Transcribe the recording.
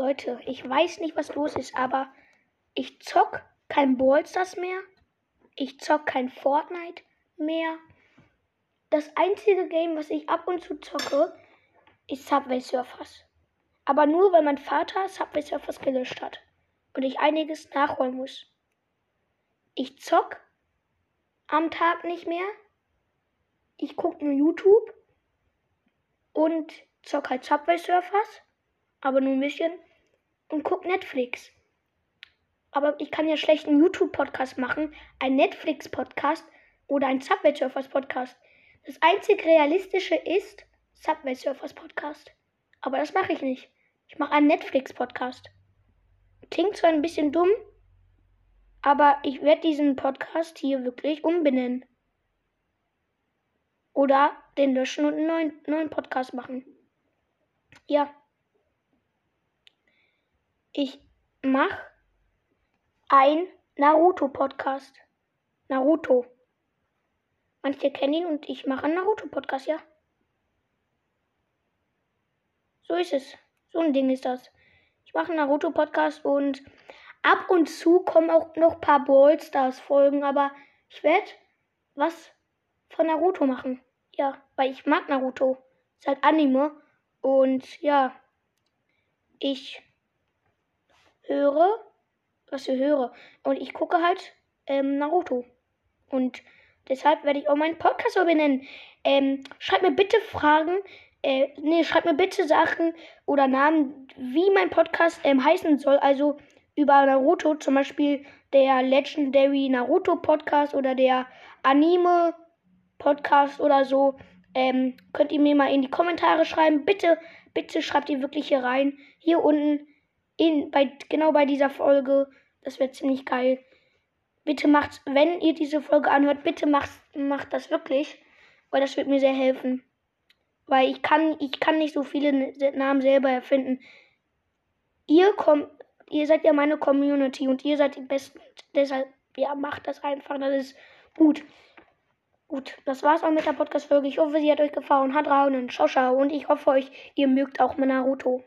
Leute, ich weiß nicht, was los ist, aber ich zock kein Ballstars mehr. Ich zock kein Fortnite mehr. Das einzige Game, was ich ab und zu zocke, ist Subway Surfers. Aber nur, weil mein Vater Subway Surfers gelöscht hat und ich einiges nachholen muss. Ich zock am Tag nicht mehr. Ich gucke nur YouTube und zock halt Subway Surfers, aber nur ein bisschen und guck Netflix. Aber ich kann ja schlecht einen YouTube-Podcast machen, einen Netflix-Podcast oder einen Subway Surfers Podcast. Das einzig Realistische ist Subway Surfers Podcast. Aber das mache ich nicht. Ich mache einen Netflix-Podcast. Klingt zwar ein bisschen dumm, aber ich werde diesen Podcast hier wirklich umbenennen. Oder den löschen und einen neuen, neuen Podcast machen. Ja. Ich mache ein Naruto-Podcast. Naruto. Manche kennen ihn und ich mache einen Naruto-Podcast, ja. So ist es. So ein Ding ist das. Ich mache einen Naruto-Podcast und ab und zu kommen auch noch ein paar Ballstars-Folgen, aber ich werde was von Naruto machen. Ja, weil ich mag Naruto. Ist halt Anime. Und ja, ich höre, was ich höre. Und ich gucke halt ähm, Naruto. Und deshalb werde ich auch meinen Podcast so benennen. Ähm, schreibt mir bitte Fragen. Äh, nee, schreibt mir bitte Sachen oder Namen, wie mein Podcast ähm, heißen soll. Also über Naruto, zum Beispiel der Legendary Naruto Podcast oder der Anime Podcast oder so. Ähm, könnt ihr mir mal in die Kommentare schreiben. Bitte, bitte schreibt ihr wirklich hier rein. Hier unten, in, bei, genau bei dieser Folge. Das wäre ziemlich geil. Bitte macht, wenn ihr diese Folge anhört, bitte macht, macht das wirklich. Weil das wird mir sehr helfen. Weil ich kann, ich kann nicht so viele Namen selber erfinden. Ihr kommt, ihr seid ja meine Community und ihr seid die Besten. Deshalb, ja, macht das einfach. Das ist gut. Gut, das war's auch mit der Podcast-Folge. Ich hoffe, sie hat euch gefallen. Hat rein und ciao, ciao. Und ich hoffe euch, ihr mögt auch Naruto.